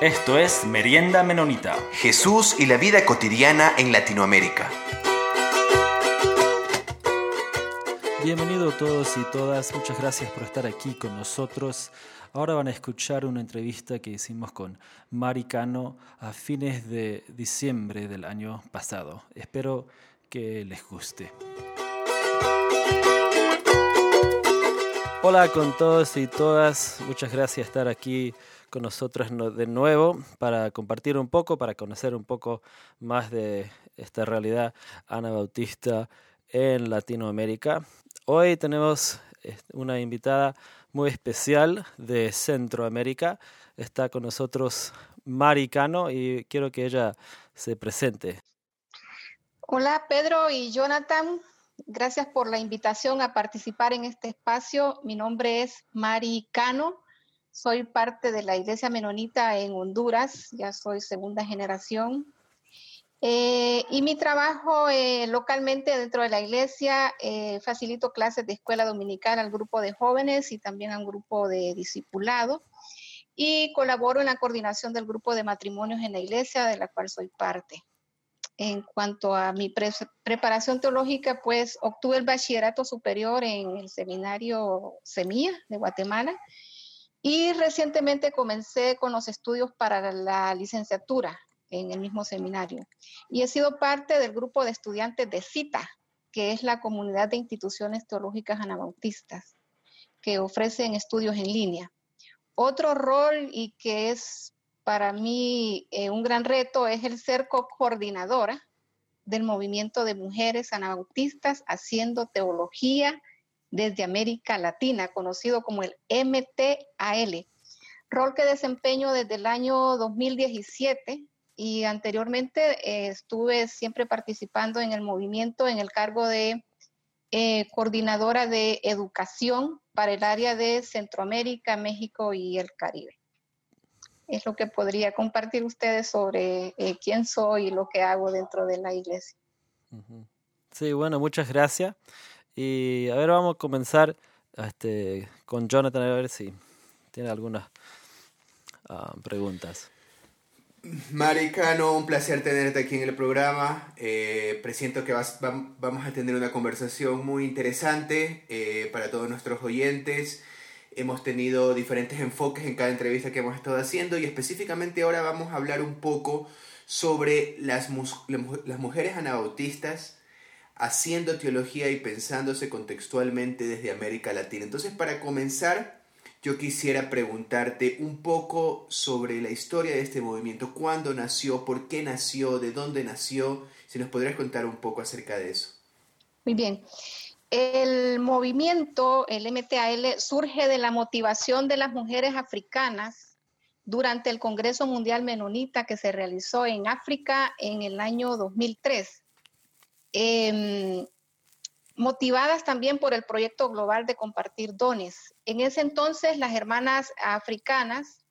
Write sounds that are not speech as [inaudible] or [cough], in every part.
Esto es Merienda Menonita. Jesús y la vida cotidiana en Latinoamérica. Bienvenidos todos y todas, muchas gracias por estar aquí con nosotros. Ahora van a escuchar una entrevista que hicimos con Maricano a fines de diciembre del año pasado. Espero que les guste. Hola con todos y todas, muchas gracias por estar aquí con nosotros de nuevo para compartir un poco, para conocer un poco más de esta realidad anabautista en Latinoamérica. Hoy tenemos eh, una invitada muy especial de Centroamérica. Está con nosotros Maricano y quiero que ella se presente. Hola Pedro y Jonathan, gracias por la invitación a participar en este espacio. Mi nombre es Maricano soy parte de la Iglesia Menonita en Honduras, ya soy segunda generación. Eh, y mi trabajo eh, localmente dentro de la iglesia, eh, facilito clases de escuela dominical al grupo de jóvenes y también al grupo de discipulado. Y colaboro en la coordinación del grupo de matrimonios en la iglesia, de la cual soy parte. En cuanto a mi preparación teológica, pues obtuve el bachillerato superior en el seminario Semilla de Guatemala y recientemente comencé con los estudios para la licenciatura en el mismo seminario. Y he sido parte del grupo de estudiantes de CITA, que es la comunidad de instituciones teológicas anabautistas, que ofrecen estudios en línea. Otro rol y que es para mí eh, un gran reto es el ser coordinadora del movimiento de mujeres anabautistas haciendo teología desde América Latina, conocido como el MTAL, rol que desempeño desde el año 2017 y anteriormente eh, estuve siempre participando en el movimiento en el cargo de eh, coordinadora de educación para el área de Centroamérica, México y el Caribe. Es lo que podría compartir ustedes sobre eh, quién soy y lo que hago dentro de la iglesia. Sí, bueno, muchas gracias. Y a ver, vamos a comenzar este, con Jonathan a ver si tiene algunas ah, preguntas. Maricano, un placer tenerte aquí en el programa. Eh, presiento que vamos a tener una conversación muy interesante eh, para todos nuestros oyentes. Hemos tenido diferentes enfoques en cada entrevista que hemos estado haciendo y específicamente ahora vamos a hablar un poco sobre las, las mujeres anabautistas haciendo teología y pensándose contextualmente desde América Latina. Entonces, para comenzar, yo quisiera preguntarte un poco sobre la historia de este movimiento, cuándo nació, por qué nació, de dónde nació, si nos podrías contar un poco acerca de eso. Muy bien. El movimiento, el MTAL, surge de la motivación de las mujeres africanas durante el Congreso Mundial Menonita que se realizó en África en el año 2003 Em, motivadas también por el proyecto global de compartir dones. En ese entonces, las hermanas africanas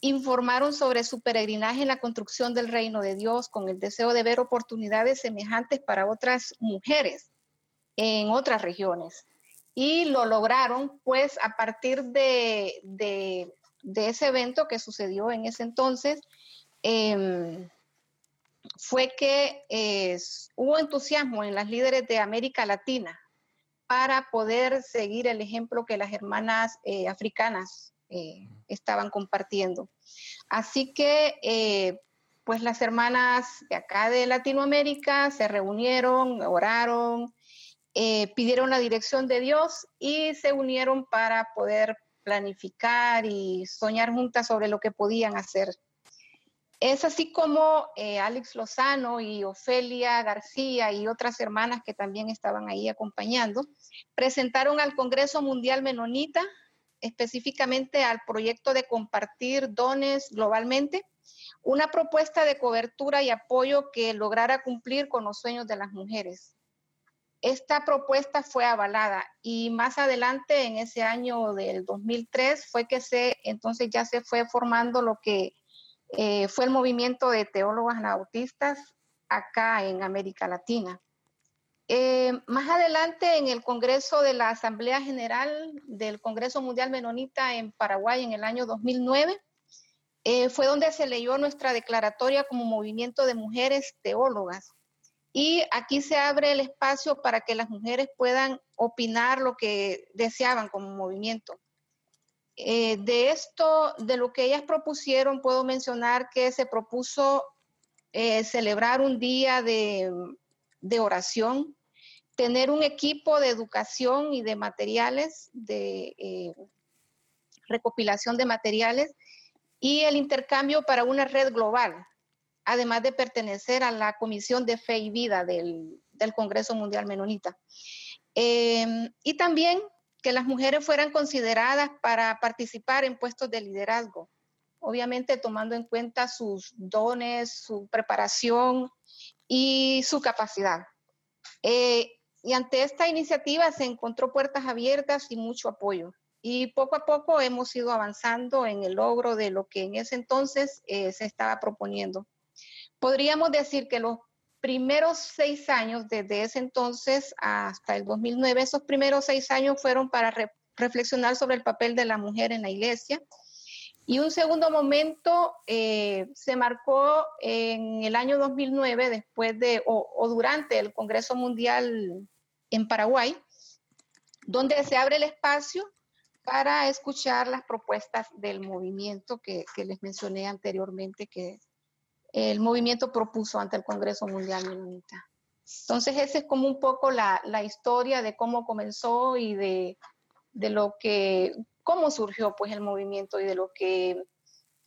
informaron sobre su peregrinaje en la construcción del reino de Dios con el deseo de ver oportunidades semejantes para otras mujeres en otras regiones. Y lo lograron, pues, a partir de, ese evento que sucedió en ese entonces, eh, fue que eh, hubo entusiasmo en las líderes de América Latina para poder seguir el ejemplo que las hermanas eh, africanas eh, estaban compartiendo. Así que, pues las hermanas de acá de Latinoamérica se reunieron, oraron, pidieron la dirección de Dios y se unieron para poder planificar y soñar juntas sobre lo que podían hacer es así como eh, Alex Lozano y Ofelia García y otras hermanas que también estaban ahí acompañando, presentaron al Congreso Mundial Menonita, específicamente al proyecto de compartir dones globalmente, una propuesta de cobertura y apoyo que lograra cumplir con los sueños de las mujeres. Esta propuesta fue avalada y más adelante, en ese año del 2003, fue que se, entonces ya se fue formando lo que eh, fue el movimiento de teólogos anabautistas acá en América Latina. Eh, más adelante, en el Congreso de la Asamblea General del Congreso Mundial Menonita en Paraguay en el año 2009, eh, fue donde se leyó nuestra declaratoria como movimiento de mujeres teólogas. Y aquí se abre el espacio para que las mujeres puedan opinar lo que deseaban como movimiento. Eh, de esto, de lo que ellas propusieron, puedo mencionar que se propuso eh, celebrar un día de, oración, tener un equipo de educación y de materiales, de eh, recopilación de materiales y el intercambio para una red global, además de pertenecer a la Comisión de Fe y Vida del, Congreso Mundial Menonita. y también que las mujeres fueran consideradas para participar en puestos de liderazgo, obviamente tomando en cuenta sus dones, su preparación y su capacidad. Eh, y ante esta iniciativa se encontró puertas abiertas y mucho apoyo. Y poco a poco hemos ido avanzando en el logro de lo que en ese entonces eh, se estaba proponiendo. Podríamos decir que los primeros seis años, desde ese entonces hasta el 2009, esos primeros seis años fueron para reflexionar sobre el papel de la mujer en la iglesia. Y un segundo momento eh, se marcó en el año 2009, después de o, durante el Congreso Mundial en Paraguay, donde se abre el espacio para escuchar las propuestas del movimiento que, que les mencioné anteriormente, que el movimiento propuso ante el Congreso Mundial Menonita. Entonces, esa es como un poco la, historia de cómo comenzó y de, lo que, cómo surgió pues el movimiento y de lo que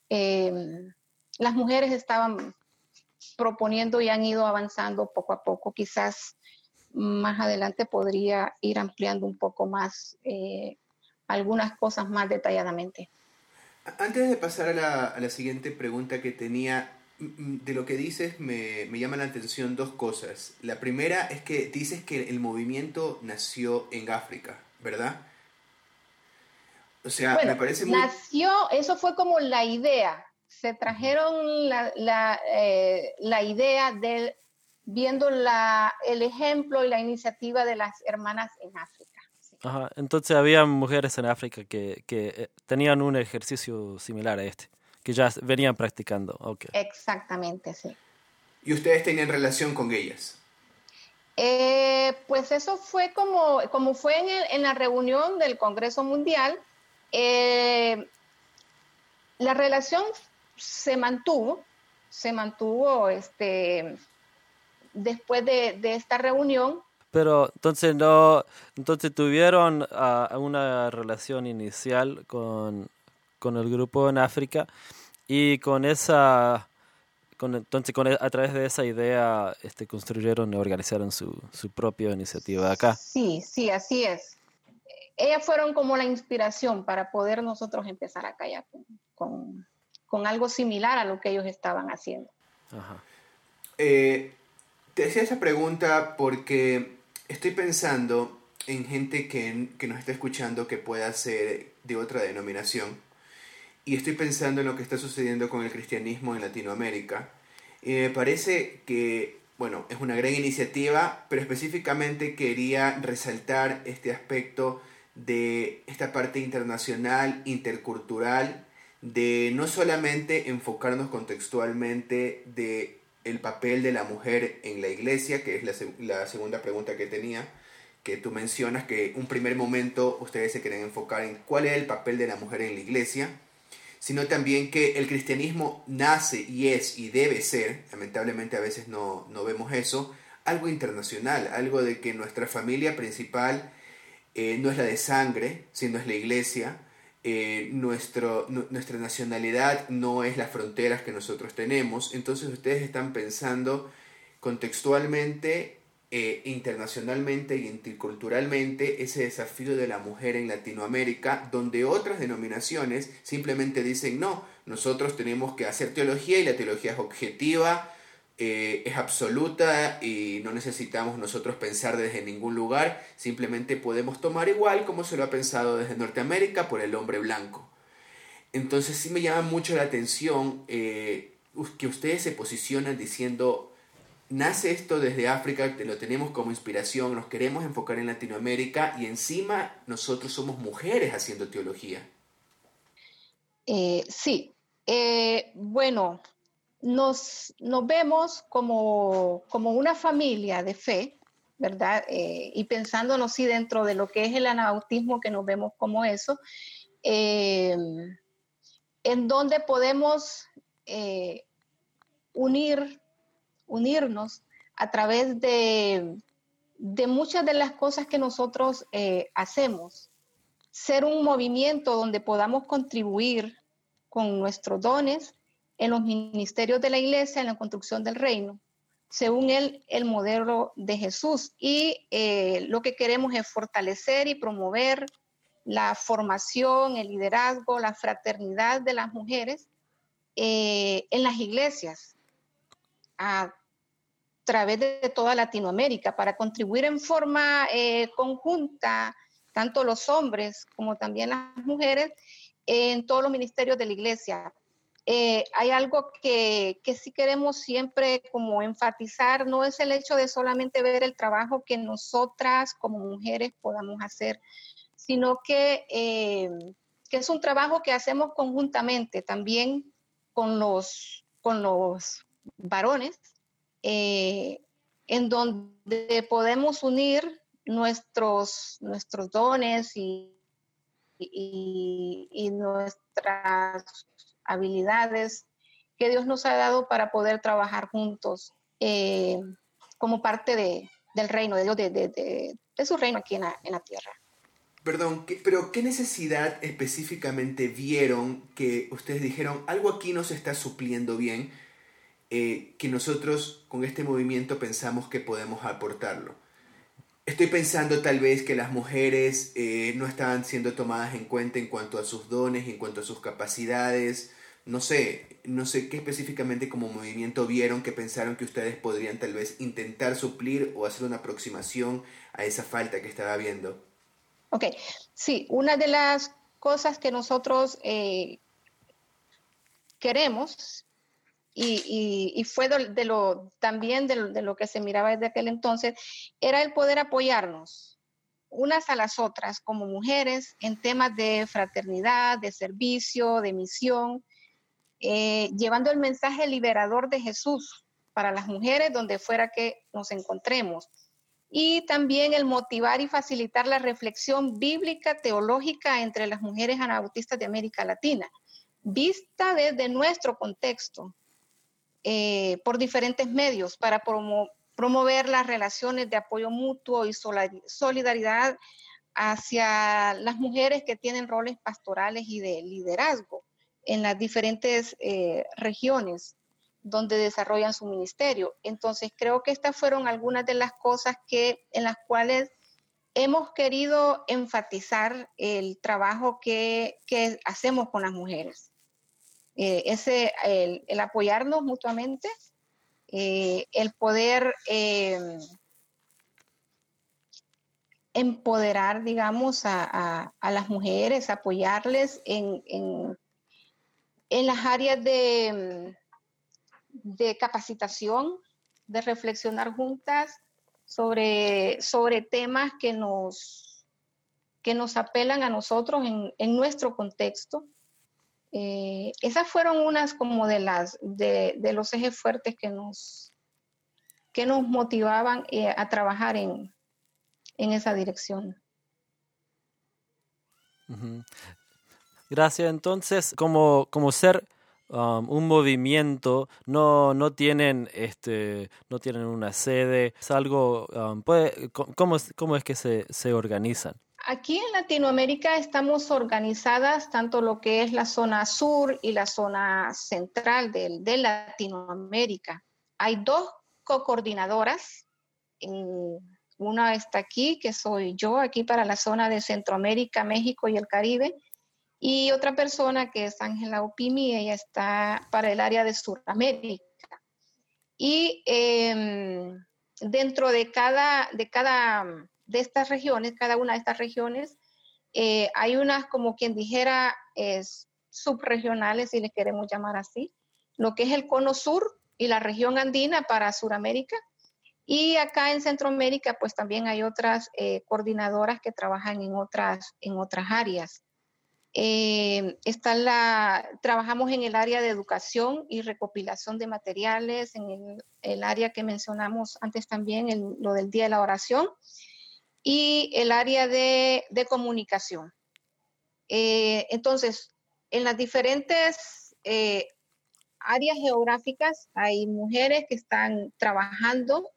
em, las mujeres estaban proponiendo y han ido avanzando poco a poco. Quizás más adelante podría ir ampliando un poco más eh, algunas cosas más detalladamente. Antes de pasar a la, a la siguiente pregunta que tenía, de lo que dices me, me llama la atención dos cosas. La primera es que dices que el movimiento nació en África, ¿verdad? O sea, me parece muy... Nació, eso fue como la idea. Se trajeron la, la, eh, la idea de viendo la, el ejemplo y la iniciativa de las hermanas en África. Ajá, entonces había mujeres en África que, que eh, tenían un ejercicio similar a este que ya venían practicando. Okay. Exactamente, sí. ¿Y ustedes tenían relación con ellas? Eh, pues eso fue como, como fue en, la reunión del Congreso Mundial. Eh, la relación se mantuvo, se mantuvo este, después de, esta reunión. Pero entonces no, entonces tuvieron ah, una relación inicial con con el grupo en África y con esa con, entonces con, e, a través de esa idea este, construyeron y organizaron su, su propia iniciativa acá. Sí, sí, así es. Ellas fueron como la inspiración para poder nosotros empezar acá ya con, con, algo similar a lo que ellos estaban haciendo. Ajá. Eh, te hacía esa pregunta porque estoy pensando en gente que, que nos está escuchando que pueda ser de otra denominación y estoy pensando en lo que está sucediendo con el cristianismo en Latinoamérica. Y me parece que, bueno, es una gran iniciativa, pero específicamente quería resaltar este aspecto de esta parte internacional, intercultural, de no solamente enfocarnos contextualmente de el papel de la mujer en la iglesia, que es la, segunda pregunta que tenía, que tú mencionas que un primer momento ustedes se quieren enfocar en cuál es el papel de la mujer en la iglesia, sino también que el cristianismo nace y es y debe ser, lamentablemente a veces no, vemos eso, algo internacional, algo de que nuestra familia principal eh, no es la de sangre, sino es la iglesia, eh, nuestro, nuestra nacionalidad no es las fronteras que nosotros tenemos, entonces ustedes están pensando contextualmente eh, internacionalmente y interculturalmente ese desafío de la mujer en Latinoamérica, donde otras denominaciones simplemente dicen, no, nosotros tenemos que hacer teología y la teología es objetiva, eh, es absoluta y no necesitamos nosotros pensar desde ningún lugar, simplemente podemos tomar igual como se lo ha pensado desde Norteamérica por el hombre blanco. Entonces sí me llama mucho la atención eh, que ustedes se posicionan diciendo nace esto desde África, lo tenemos como inspiración, nos queremos enfocar en Latinoamérica y encima nosotros somos mujeres haciendo teología. Eh, sí, Eh, bueno, nos, nos vemos como, como, una familia de fe, ¿verdad? Eh, y pensándonos sí dentro de lo que es el anabautismo, que nos vemos como eso, eh, en donde podemos unir, unirnos a través de, de, muchas de las cosas que nosotros hacemos. Ser un movimiento donde podamos contribuir con nuestros dones en los ministerios de la iglesia, en la construcción del reino, según él, el modelo de Jesús. Y eh, lo que queremos es fortalecer y promover la formación, el liderazgo, la fraternidad de las mujeres eh, en las iglesias a través de toda Latinoamérica para contribuir en forma eh, conjunta, tanto los hombres como también las mujeres, en todos los ministerios de la iglesia. Eh, hay algo que, que, sí queremos siempre como enfatizar, no es el hecho de solamente ver el trabajo que nosotras como mujeres podamos hacer, sino que, eh, que es un trabajo que hacemos conjuntamente también con los, con los varones, eh, en donde podemos unir nuestros, nuestros dones y, y, nuestras habilidades que Dios nos ha dado para poder trabajar juntos eh, como parte de, del reino de Dios, de, de, de, su reino aquí en la, en la tierra. Perdón, pero ¿qué necesidad específicamente vieron que ustedes dijeron algo aquí no se está supliendo bien, eh, que nosotros con este movimiento pensamos que podemos aportarlo? Estoy pensando tal vez que las mujeres eh, no estaban siendo tomadas en cuenta en cuanto a sus dones, en cuanto a sus capacidades. No sé, no sé qué específicamente como movimiento vieron que pensaron que ustedes podrían tal vez intentar suplir o hacer una aproximación a esa falta que estaba habiendo. Ok, sí, una de las cosas que nosotros eh, queremos y, fue de, lo, también de lo, que se miraba desde aquel entonces, era el poder apoyarnos unas a las otras como mujeres en temas de fraternidad, de servicio, de misión, eh, llevando el mensaje liberador de Jesús para las mujeres donde fuera que nos encontremos. Y también el motivar y facilitar la reflexión bíblica teológica entre las mujeres anabautistas de América Latina, vista desde nuestro contexto, eh, por diferentes medios para promover las relaciones de apoyo mutuo y solidaridad hacia las mujeres que tienen roles pastorales y de liderazgo en las diferentes eh, regiones donde desarrollan su ministerio. Entonces, creo que estas fueron algunas de las cosas que en las cuales hemos querido enfatizar el trabajo que, que hacemos con las mujeres. Eh, ese, el, apoyarnos mutuamente, eh, el poder em, empoderar, digamos, a, las mujeres, apoyarles en, en, las áreas de, de capacitación, de reflexionar juntas sobre, sobre temas que nos, que nos apelan a nosotros en, en nuestro contexto eh, esas fueron unas como de las de, los ejes fuertes que nos que nos motivaban eh, a trabajar en, esa dirección. Gracias. Entonces, como, como ser um, un movimiento, no, no tienen este, no tienen una sede, es algo, um, ¿cómo, ¿cómo, es que se, se organizan? Aquí en Latinoamérica estamos organizadas tanto lo que es la zona sur y la zona central de, Latinoamérica. Hay dos co-coordinadoras. Una está aquí, que soy yo, aquí para la zona de Centroamérica, México y el Caribe. Y otra persona que es Ángela Opimi, ella está para el área de Sudamérica. Y em, dentro de cada, de cada de estas regiones, cada una de estas regiones, eh, hay unas como quien dijera es, subregionales, si les queremos llamar así, lo que es el cono sur y la región andina para Sudamérica. Y acá en Centroamérica, pues también hay otras eh, coordinadoras que trabajan en otras, en otras áreas. Eh, está la, trabajamos en el área de educación y recopilación de materiales, en el, área que mencionamos antes también, lo del Día de la Oración, y el área de, comunicación. Eh, entonces, en las diferentes eh, áreas geográficas hay mujeres que están trabajando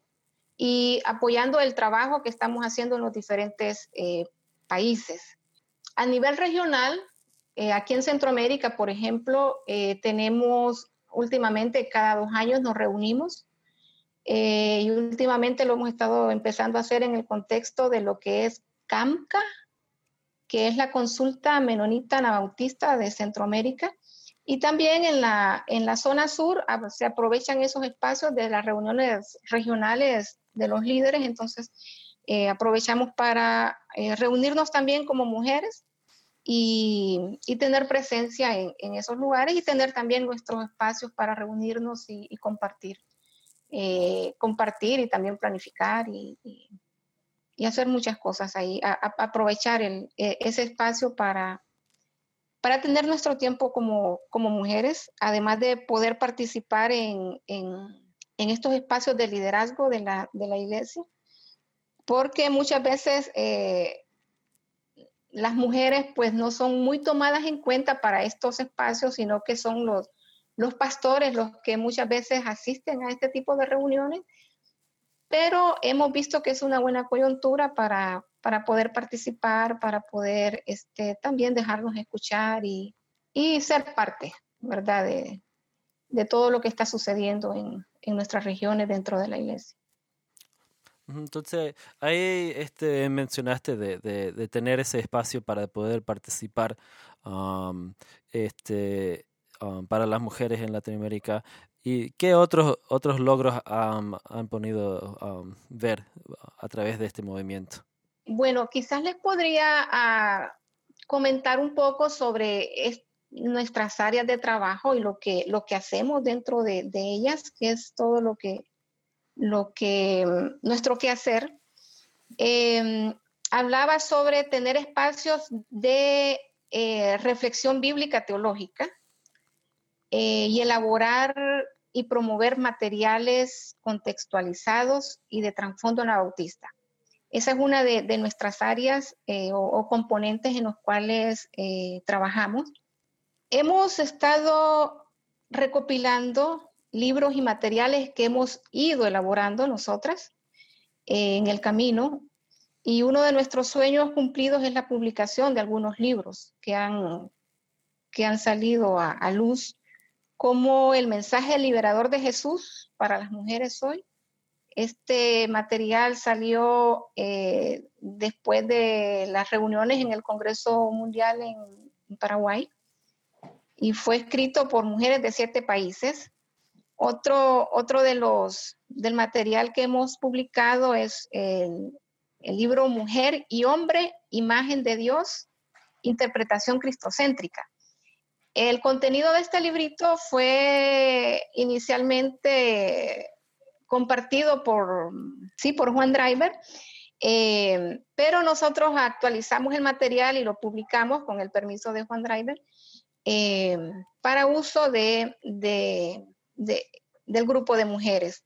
y apoyando el trabajo que estamos haciendo en los diferentes países. A nivel regional, eh, aquí en Centroamérica, por ejemplo, eh, tenemos últimamente cada dos años nos reunimos eh, y últimamente lo hemos estado empezando a hacer en el contexto de lo que es CAMCA, que es la consulta menonita anabautista de Centroamérica. Y también en la, en la zona sur se aprovechan esos espacios de las reuniones regionales de los líderes, entonces aprovechamos para reunirnos también como mujeres y, tener presencia en, esos lugares y tener también nuestros espacios para reunirnos y, compartir. Eh, compartir y también planificar y, hacer muchas cosas ahí, aprovechar e, ese espacio para, para tener nuestro tiempo como, como mujeres, además de poder participar en, estos espacios de liderazgo de la, de la iglesia, porque muchas veces eh, las mujeres pues no son muy tomadas en cuenta para estos espacios, sino que son los, los pastores los que muchas veces asisten a este tipo de reuniones, pero hemos visto que es una buena coyuntura para, para poder participar, para poder este, también dejarnos escuchar y, y ser parte, ¿verdad?, de, de, todo lo que está sucediendo en, en nuestras regiones dentro de la iglesia. Entonces, ahí este, mencionaste de, de, tener ese espacio para poder participar este, para las mujeres en Latinoamérica. ¿Y qué otros, otros logros han podido ver a través de este movimiento? Bueno, quizás les podría ah, comentar un poco sobre nuestras áreas de trabajo y lo que, lo que hacemos dentro de, de ellas, que es todo lo que lo que nuestro quehacer, eh, hablaba sobre tener espacios de eh, reflexión bíblica teológica eh, y elaborar y promover materiales contextualizados y de trasfondo anabautista. Esa es una de, nuestras áreas o, o, componentes en los cuales trabajamos. Hemos estado recopilando libros y materiales que hemos ido elaborando nosotras eh, en el camino. Y uno de nuestros sueños cumplidos es la publicación de algunos libros que han, que han salido a, luz, como el mensaje liberador de Jesús para las mujeres hoy. Este material salió eh, después de las reuniones en el Congreso Mundial en Paraguay y fue escrito por mujeres de siete países otro, otro de los del material que hemos publicado es el, libro Mujer y Hombre, Imagen de Dios, Interpretación Cristocéntrica. El contenido de este librito fue inicialmente compartido por, sí, por Juan Driver, eh, pero nosotros actualizamos el material y lo publicamos con el permiso de Juan Driver eh, para uso de, del grupo de mujeres.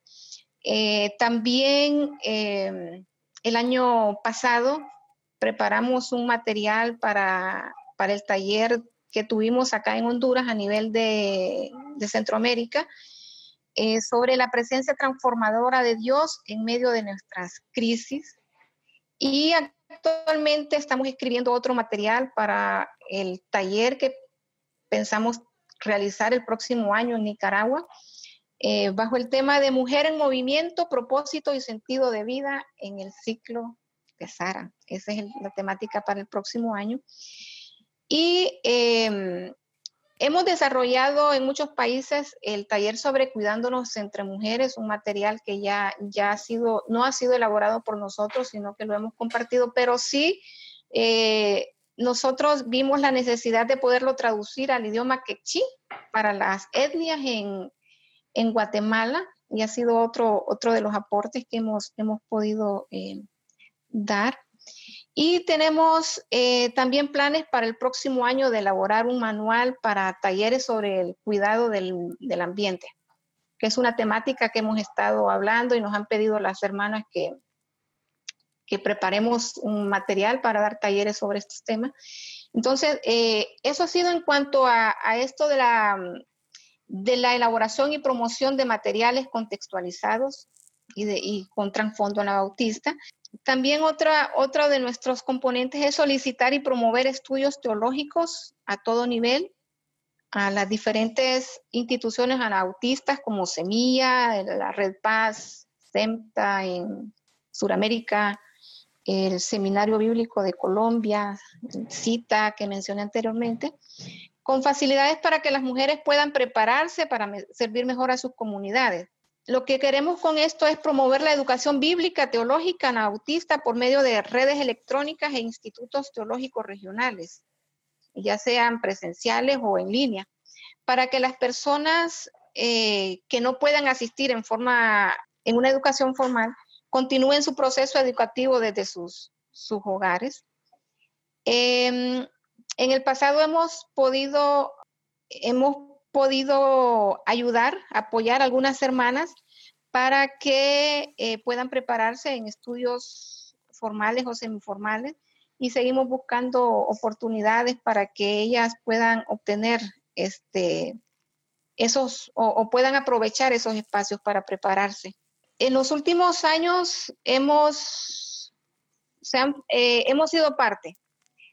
Eh, también el año pasado preparamos un material para, el taller que tuvimos acá en Honduras a nivel de, Centroamérica eh, sobre la presencia transformadora de Dios en medio de nuestras crisis. Y actualmente estamos escribiendo otro material para el taller que pensamos realizar el próximo año en Nicaragua, eh, bajo el tema de mujer en movimiento, propósito y sentido de vida en el ciclo de Sara. Esa es la temática para el próximo año. Y em, hemos desarrollado en muchos países el taller sobre cuidándonos entre mujeres, un material que ya, ya ha sido, no ha sido elaborado por nosotros, sino que lo hemos compartido, pero sí eh, nosotros vimos la necesidad de poderlo traducir al idioma quechí para las etnias en, Guatemala y ha sido otro, otro de los aportes que hemos, hemos podido eh, dar. Y tenemos eh, también planes para el próximo año de elaborar un manual para talleres sobre el cuidado del, del ambiente, que es una temática que hemos estado hablando y nos han pedido las hermanas que, que preparemos un material para dar talleres sobre estos temas. Entonces, eh, eso ha sido en cuanto a, esto de la, de la elaboración y promoción de materiales contextualizados y, de, y con trasfondo bautista. También otra, otro de nuestros componentes es solicitar y promover estudios teológicos a todo nivel a las diferentes instituciones anautistas como Semilla, la Red Paz, SEMTA en Sudamérica, el Seminario Bíblico de Colombia, CITA que mencioné anteriormente, con facilidades para que las mujeres puedan prepararse para servir mejor a sus comunidades. Lo que queremos con esto es promover la educación bíblica, teológica, anautista por medio de redes electrónicas e institutos teológicos regionales, ya sean presenciales o en línea, para que las personas eh, que no puedan asistir en forma, en una educación formal, continúen su proceso educativo desde sus, sus hogares. Em, en el pasado hemos podido, hemos podido ayudar, apoyar a algunas hermanas para que eh, puedan prepararse en estudios formales o semiformales y seguimos buscando oportunidades para que ellas puedan obtener este, esos o, puedan aprovechar esos espacios para prepararse. En los últimos años hemos, eh, hemos sido parte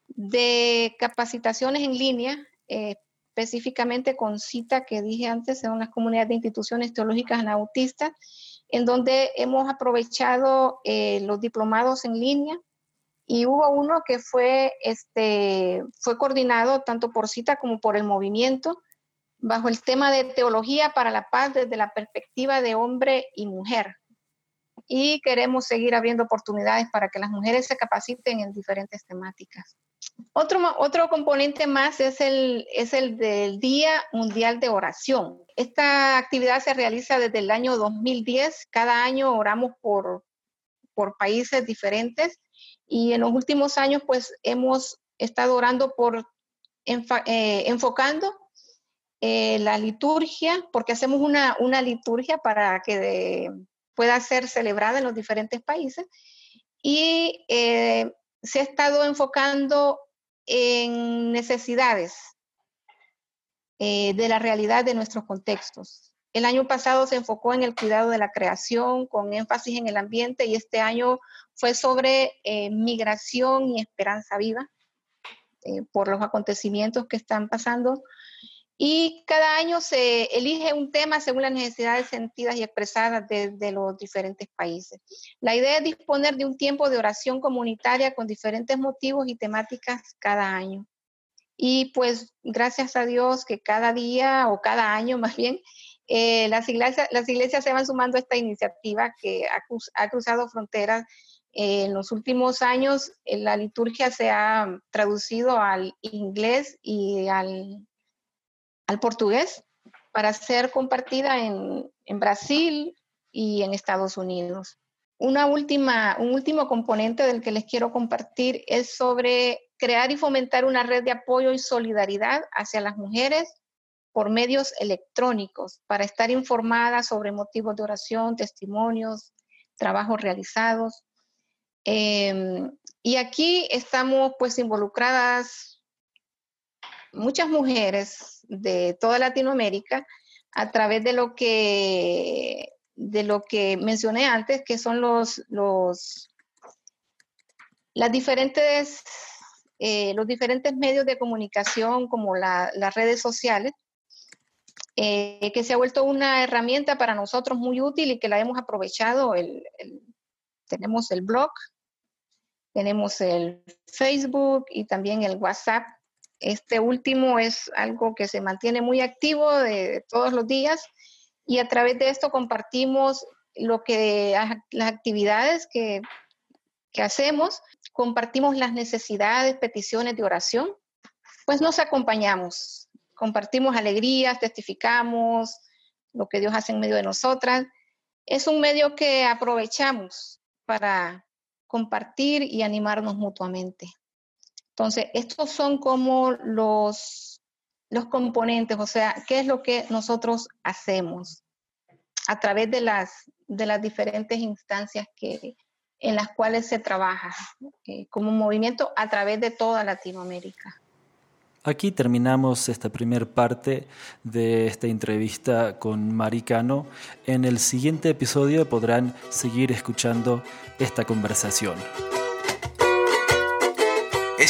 de capacitaciones en línea, eh, específicamente con cita que dije antes en una comunidad de instituciones teológicas anautistas, en donde hemos aprovechado eh, los diplomados en línea y hubo uno que fue, este, fue coordinado tanto por cita como por el movimiento bajo el tema de teología para la paz desde la perspectiva de hombre y mujer. Y queremos seguir abriendo oportunidades para que las mujeres se capaciten en diferentes temáticas. Otro, otro componente más es el, es el del Día Mundial de Oración. Esta actividad se realiza desde el año 2010. Cada año oramos por, por países diferentes y en los últimos años pues hemos estado orando por eh, enfocando eh, la liturgia, porque hacemos una, una liturgia para que pueda ser celebrada en los diferentes países. Y eh, se ha estado enfocando en necesidades eh, de la realidad de nuestros contextos. El año pasado se enfocó en el cuidado de la creación con énfasis en el ambiente y este año fue sobre eh, migración y esperanza viva eh, por los acontecimientos que están pasando y cada año se elige un tema según las necesidades sentidas y expresadas de, los diferentes países. La idea es disponer de un tiempo de oración comunitaria con diferentes motivos y temáticas cada año. Y pues gracias a Dios que cada día o cada año [laughs] más bien, eh, las, iglesias, se van sumando a esta iniciativa que ha, cruzado fronteras. en los últimos años eh, la liturgia se ha traducido al inglés y al al portugués para ser compartida en, Brasil y en Estados Unidos. Una última, un último componente del que les quiero compartir es sobre crear y fomentar una red de apoyo y solidaridad hacia las mujeres por medios electrónicos para estar informadas sobre motivos de oración, testimonios, trabajos realizados. Em, y aquí estamos pues involucradas muchas mujeres de toda Latinoamérica a través de lo que, de lo que mencioné antes, que son los, los, las diferentes, eh, los diferentes medios de comunicación como las redes sociales, eh, que se ha vuelto una herramienta para nosotros muy útil y que la hemos aprovechado. tenemos el blog, tenemos el Facebook y también el WhatsApp este último es algo que se mantiene muy activo de, todos los días y a través de esto compartimos lo que las actividades que, que hacemos, compartimos las necesidades, peticiones de oración, pues nos acompañamos, compartimos alegrías, testificamos lo que Dios hace en medio de nosotras. Es un medio que aprovechamos para compartir y animarnos mutuamente. Entonces, estos son como los, los componentes, o sea, qué es lo que nosotros hacemos a través de las, de las diferentes instancias que, en las cuales se trabaja eh, como movimiento a través de toda Latinoamérica. Aquí terminamos esta primera parte de esta entrevista con Maricano. En el siguiente episodio podrán seguir escuchando esta conversación.